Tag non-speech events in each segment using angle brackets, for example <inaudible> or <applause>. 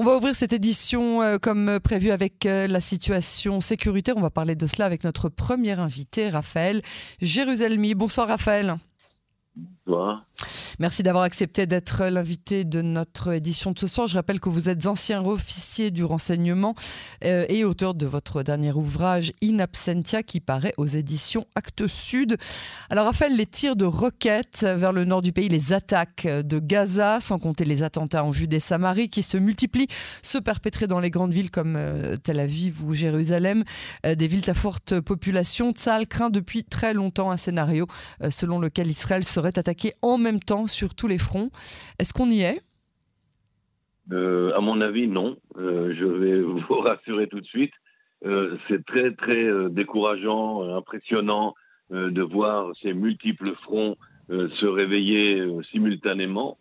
On va ouvrir cette édition euh, comme prévu avec euh, la situation sécuritaire. On va parler de cela avec notre premier invité, Raphaël Jérusalemi. Bonsoir Raphaël. Merci d'avoir accepté d'être l'invité de notre édition de ce soir. Je rappelle que vous êtes ancien officier du renseignement euh, et auteur de votre dernier ouvrage In Absentia qui paraît aux éditions Actes Sud. Alors Raphaël, les tirs de roquettes vers le nord du pays, les attaques de Gaza, sans compter les attentats en Judée Samarie qui se multiplient, se perpétrer dans les grandes villes comme euh, Tel Aviv ou Jérusalem, euh, des villes à forte population. Tsahal craint depuis très longtemps un scénario selon lequel Israël serait attaqué en même temps sur tous les fronts. Est-ce qu'on y est? Euh, À mon avis, non. Euh, je vais <laughs> vous rassurer tout de suite. Euh, c'est très, très décourageant, impressionnant de voir ces multiples fronts se réveiller simultanément.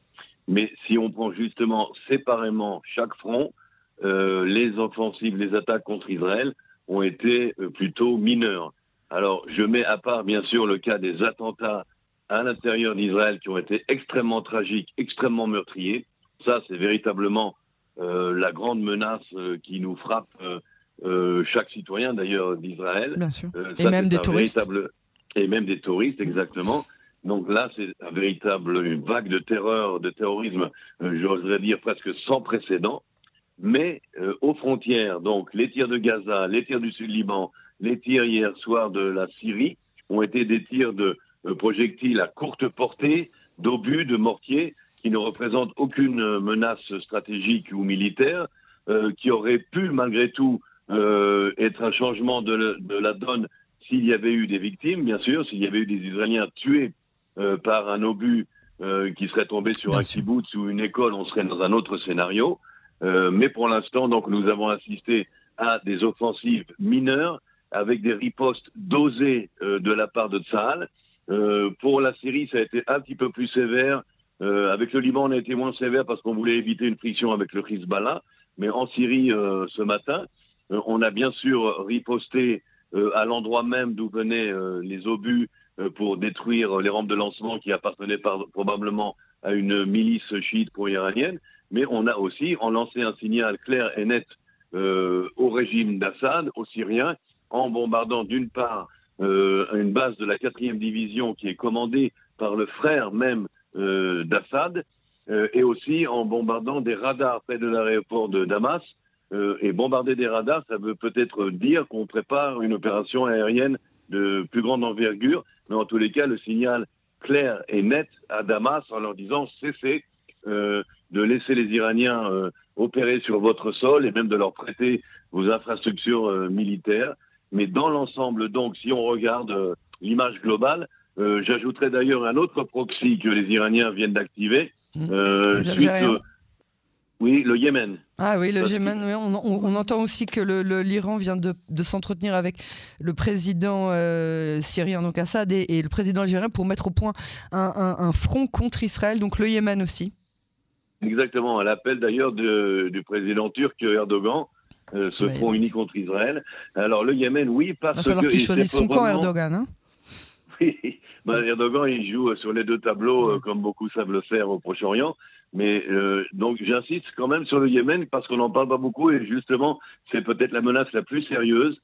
Mais si on prend justement séparément chaque front, les offensives, les attaques contre Israël ont été plutôt mineures. Alors, je mets à part, bien sûr, le cas des attentats à l'intérieur d'Israël qui ont été extrêmement tragiques, extrêmement meurtriers. Ça, c'est véritablement euh, la grande menace euh, qui nous frappe euh, chaque citoyen d'ailleurs d'Israël. Bien sûr. et même des touristes. Et même des touristes, exactement. Donc là, c'est un véritable une vague de terreur, de terrorisme, j'oserais dire presque sans précédent. Mais aux frontières, donc les tirs de Gaza, les tirs du Sud-Liban, les tirs hier soir de la Syrie ont été des tirs de projectiles à courte portée, d'obus, de mortiers, qui ne représentent aucune menace stratégique ou militaire, euh, qui aurait pu malgré tout euh, être un changement de, la donne s'il y avait eu des victimes, bien sûr, s'il y avait eu des Israéliens tués par un obus qui serait tombé sur un kibbutz ou une école, on serait dans un autre scénario. mais pour l'instant, donc, nous avons assisté à des offensives mineures avec des ripostes dosées de la part de Tsahal euh, pour la Syrie, ça a été un petit peu plus sévère. Euh, avec le Liban, on a été moins sévère parce qu'on voulait éviter une friction avec le Hezbollah. Mais en Syrie, euh, ce matin, euh, on a bien sûr riposté euh, à l'endroit même d'où venaient les obus pour détruire les rampes de lancement qui appartenaient par, probablement à une milice chiite pro-iranienne. Mais on a aussi en lancé un signal clair et net au régime d'Assad, aux Syriens, en bombardant d'une part une base de la quatrième division qui est commandée par le frère même euh, d'Assad, euh, et aussi en bombardant des radars près de l'aéroport de Damas. et bombarder des radars, ça veut peut-être dire qu'on prépare une opération aérienne de plus grande envergure, mais en tous les cas, le signal clair et net à Damas en leur disant cessez euh, de laisser les Iraniens euh, opérer sur votre sol et même de leur prêter vos infrastructures euh, militaires. Mais dans l'ensemble, donc, si on regarde euh, l'image globale, euh, j'ajouterais d'ailleurs un autre proxy que les Iraniens viennent d'activer. Mmh. Euh, suite, oui, le Yémen. Ah oui, le Yémen. on, entend aussi que l'Iran vient de, s'entretenir avec le président syrien, donc Assad, et, le président algérien pour mettre au point un, front contre Israël, donc le Yémen aussi. Exactement, à l'appel d'ailleurs du président turc Erdogan, euh, ce front uni contre Israël. Alors le Yémen, oui, parce que... Il va falloir qu'il choisisse son camp, Erdogan. Hein <laughs> ben, Erdogan, il joue sur les deux tableaux, euh, comme beaucoup savent le faire au Proche-Orient. Mais euh, donc j'insiste quand même sur le Yémen parce qu'on n'en parle pas beaucoup et justement c'est peut-être la menace la plus sérieuse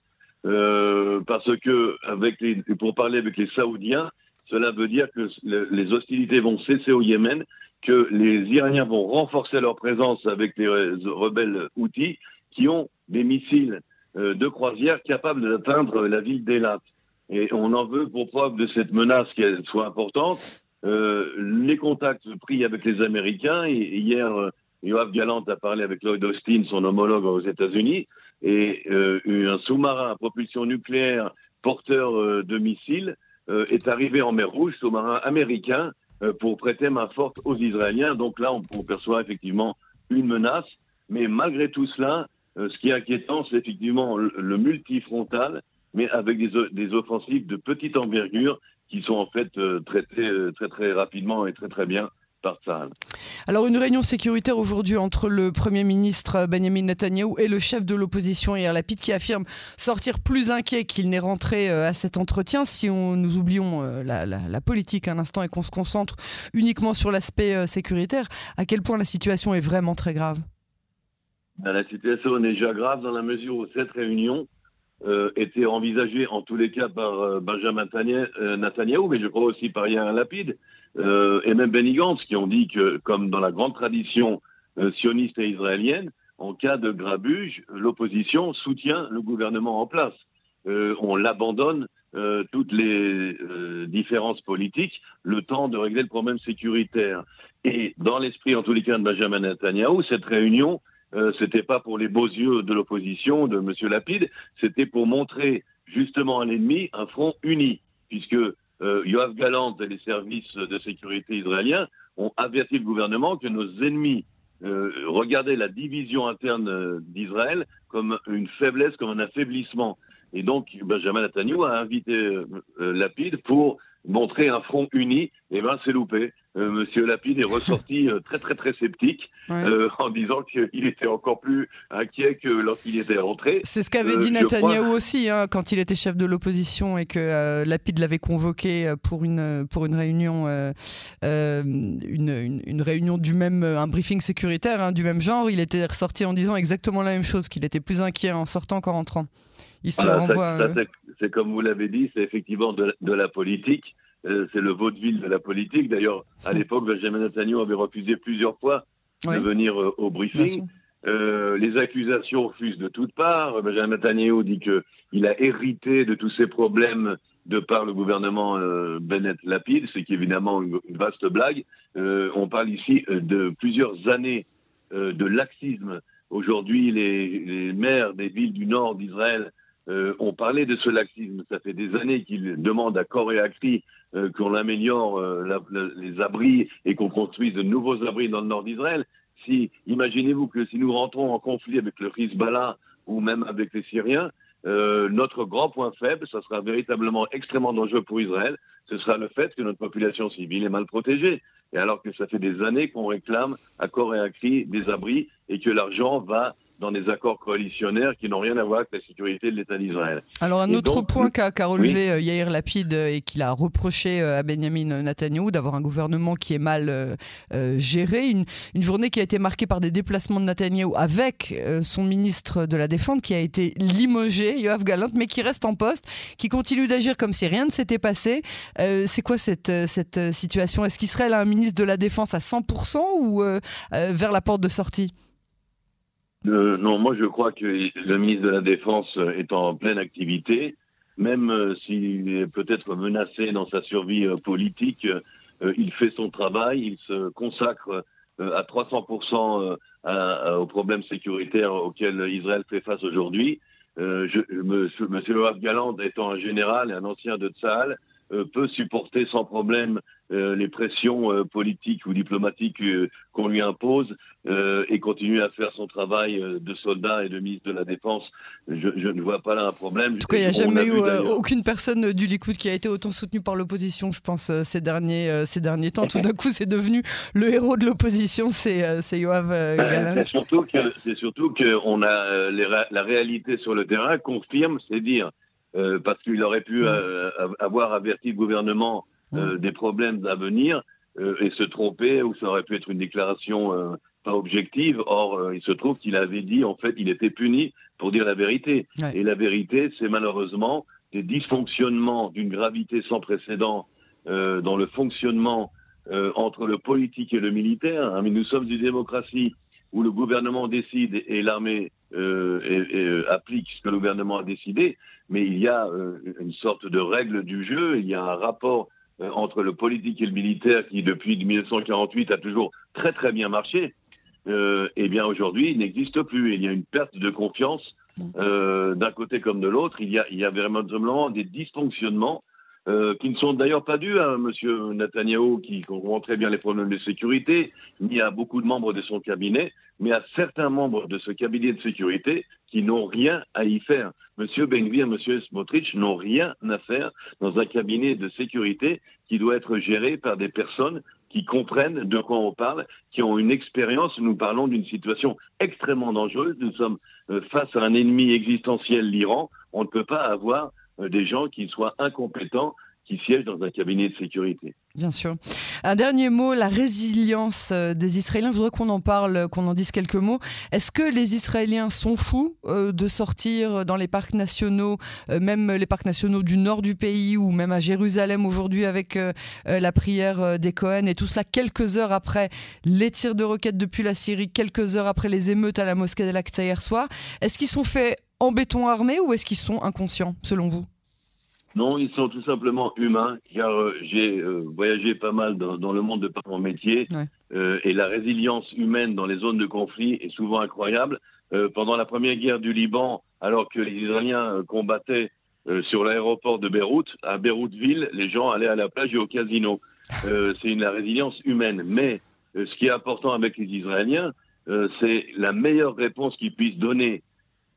euh, parce que avec les, pour parler avec les Saoudiens, cela veut dire que les hostilités vont cesser au Yémen, que les Iraniens vont renforcer leur présence avec les rebelles Houthis qui ont des missiles euh, de croisière capables d'atteindre la ville d'Elat. Et on en veut pour preuve de cette menace qu'elle soit importante. Euh, les contacts pris avec les Américains, hier, euh, Yoav Galant a parlé avec Lloyd Austin, son homologue aux États-Unis, et un sous-marin à propulsion nucléaire porteur de missiles est arrivé en mer Rouge, sous-marin américain, pour prêter main forte aux Israéliens. Donc là, on, perçoit effectivement une menace. Mais malgré tout cela, ce qui est inquiétant, c'est effectivement le, multifrontal, mais avec des, offensives de petite envergure qui sont en fait euh, traitées euh, très très rapidement et très très bien. Alors une réunion sécuritaire aujourd'hui entre le Premier ministre Benjamin Netanyahu et le chef de l'opposition Yair Lapid qui affirme sortir plus inquiet qu'il n'est rentré à cet entretien. Si on, nous oublions la, politique un instant et qu'on se concentre uniquement sur l'aspect sécuritaire, à quel point la situation est vraiment très grave? La situation est déjà grave dans la mesure où cette réunion euh, était envisagée en tous les cas par euh, Benjamin euh, Netanyahu, mais je crois aussi par Yair Lapide et même Benny Gantz, qui ont dit que, comme dans la grande tradition sioniste et israélienne, en cas de grabuge, l'opposition soutient le gouvernement en place. on l'abandonne toutes les différences politiques, le temps de régler le problème sécuritaire. Et dans l'esprit, en tous les cas, de Benjamin Netanyahu, cette réunion euh, c'était pas pour les beaux yeux de l'opposition, de M. Lapide, c'était pour montrer justement à l'ennemi un front uni, puisque euh, Yoav Galant et les services de sécurité israéliens ont averti le gouvernement que nos ennemis euh, regardaient la division interne euh, d'Israël comme une faiblesse, comme un affaiblissement. Et donc, Benjamin Netanyahu a invité Lapide pour montrer un front uni. Et eh ben, c'est loupé. Euh, Monsieur Lapide est ressorti euh, très très très sceptique euh, en disant qu'il était encore plus inquiet que lorsqu'il était rentré. C'est ce qu'avait dit Netanyahou aussi hein, quand il était chef de l'opposition et que Lapide l'avait convoqué pour une pour une réunion une, une, réunion du même un briefing sécuritaire hein, du même genre. Il était ressorti en disant exactement la même chose qu'il était plus inquiet en sortant qu'en rentrant. Il se renvoie. C'est comme vous l'avez dit, c'est effectivement de, de la politique. Euh, c'est le vaudeville de la politique. D'ailleurs, à l'époque, Benjamin Netanyahu avait refusé plusieurs fois de venir euh, au briefing. Euh, les accusations refusent de toutes parts. Benjamin Netanyahu dit qu'il a hérité de tous ces problèmes de par le gouvernement Bennett Lapide, ce qui est évidemment une, vaste blague. on parle ici de plusieurs années de laxisme. Aujourd'hui, les, les, maires des villes du nord d'Israël euh, ont parlé de ce laxisme. Ça fait des années qu'ils demandent à corps et à cri euh, qu'on améliore euh, les abris et qu'on construise de nouveaux abris dans le nord d'Israël. Si, imaginez-vous que si nous rentrons en conflit avec le Hezbollah ou même avec les Syriens, euh, notre grand point faible, ça sera véritablement extrêmement dangereux pour Israël, ce sera le fait que notre population civile est mal protégée. Et alors que ça fait des années qu'on réclame à corps et à cri des abris et que l'argent va dans des accords coalitionnaires qui n'ont rien à voir avec la sécurité de l'État d'Israël. Alors un autre point qu'a relevé euh, Yair Lapid euh, et qu'il a reproché euh, à Benjamin Netanyahu d'avoir un gouvernement qui est mal géré, une, journée qui a été marquée par des déplacements de Netanyahu avec son ministre de la Défense qui a été limogé, Yoav Galant, mais qui reste en poste, qui continue d'agir comme si rien ne s'était passé. C'est quoi cette, cette situation? Est-ce qu'Israël a un ministre de la Défense à 100% ou vers la porte de sortie? Euh, non, moi je crois que le ministre de la Défense est en pleine activité, même euh, s'il est peut-être menacé dans sa survie euh, politique, il fait son travail, il se consacre à 300% aux problèmes sécuritaires auxquels Israël fait face aujourd'hui. Je, Monsieur Yoav Galand étant un général et un ancien de Tzahal, peut supporter sans problème euh, les pressions euh, politiques ou diplomatiques euh, qu'on lui impose et continuer à faire son travail de soldat et de ministre de la Défense, je, ne vois pas là un problème. En tout cas, il n'y a jamais eu aucune personne du Likoud qui a été autant soutenue par l'opposition, je pense, ces, derniers, ces derniers temps. Tout d'un coup, c'est devenu le héros de l'opposition, c'est Yoav Galant. C'est surtout que, c'est surtout que on a la réalité sur le terrain confirme, c'est dire, parce qu'il aurait pu avoir averti le gouvernement euh, des problèmes à venir euh, et se tromper, ou ça aurait pu être une déclaration euh, pas objective. Or, il se trouve qu'il avait dit, en fait, il était puni pour dire la vérité. Et la vérité, c'est malheureusement des dysfonctionnements d'une gravité sans précédent dans le fonctionnement entre le politique et le militaire. Hein, mais nous sommes une démocratie où le gouvernement décide et l'armée applique ce que le gouvernement a décidé, mais il y a une sorte de règle du jeu, il y a un rapport euh, entre le politique et le militaire qui, depuis 1948, a toujours très très bien marché, euh, eh bien aujourd'hui, il n'existe plus. Il y a une perte de confiance euh, d'un côté comme de l'autre. Il y a, il y vraiment des dysfonctionnements euh, qui ne sont d'ailleurs pas dus à M. Netanyahu, qui comprend très bien les problèmes de sécurité, ni à beaucoup de membres de son cabinet, mais à certains membres de ce cabinet de sécurité qui n'ont rien à y faire. M. Benvir, M. Smotrich n'ont rien à faire dans un cabinet de sécurité qui doit être géré par des personnes qui comprennent de quoi on parle, qui ont une expérience. Nous parlons d'une situation extrêmement dangereuse. Nous sommes euh, face à un ennemi existentiel, l'Iran. On ne peut pas avoir euh, des gens qui soient incompétents qui siège dans un cabinet de sécurité. Bien sûr. Un dernier mot, la résilience euh, des Israéliens. Je voudrais qu'on en parle, qu'on en dise quelques mots. Est-ce que les Israéliens sont fous euh, de sortir dans les parcs nationaux, euh, même les parcs nationaux du nord du pays ou même à Jérusalem aujourd'hui avec la prière des Cohen et tout cela quelques heures après les tirs de roquettes depuis la Syrie, quelques heures après les émeutes à la mosquée d'Al-Aqsa hier soir Est-ce qu'ils sont faits en béton armé ou est-ce qu'ils sont inconscients selon vous? Non, ils sont tout simplement humains, car euh, j'ai euh, voyagé pas mal dans, le monde de par mon métier, euh, et la résilience humaine dans les zones de conflit est souvent incroyable. pendant la première guerre du Liban, alors que les Israéliens combattaient sur l'aéroport de Beyrouth, à Beyrouth-Ville, les gens allaient à la plage et au casino. <laughs> c'est une la résilience humaine. Mais ce qui est important avec les Israéliens, c'est la meilleure réponse qu'ils puissent donner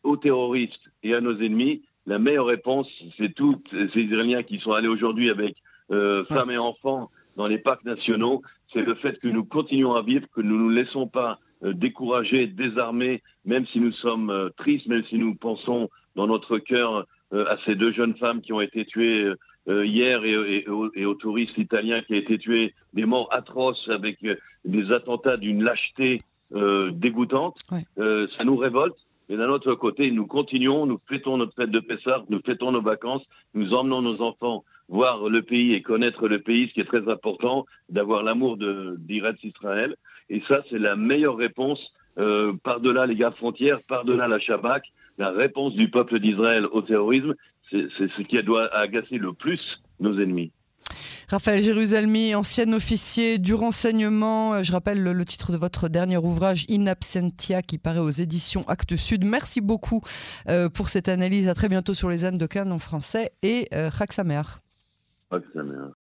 aux terroristes et à nos ennemis, la meilleure réponse, c'est tous ces Israéliens qui sont allés aujourd'hui avec euh, femmes et enfants dans les parcs nationaux, c'est le fait que nous continuons à vivre, que nous ne nous laissons pas euh, décourager, désarmer, même si nous sommes euh, tristes, même si nous pensons dans notre cœur à ces deux jeunes femmes qui ont été tuées hier et, aux, touristes italiens qui ont été tués, des morts atroces avec des attentats d'une lâcheté dégoûtante. ça nous révolte. Mais d'un autre côté, nous continuons, nous fêtons notre fête de Pessah, nous fêtons nos vacances, nous emmenons nos enfants voir le pays et connaître le pays, ce qui est très important, d'avoir l'amour d'Iretz Israël. Et ça, c'est la meilleure réponse euh, par-delà les gars frontières, par-delà la Shabak. La réponse du peuple d'Israël au terrorisme, c'est ce qui doit agacer le plus nos ennemis. Raphaël Jérusalemi, ancien officier du renseignement. Euh, je rappelle le, titre de votre dernier ouvrage, In Absentia, qui paraît aux éditions Actes Sud. Merci beaucoup euh, pour cette analyse. À très bientôt sur les ânes de Cannes en français et euh, Raksamer.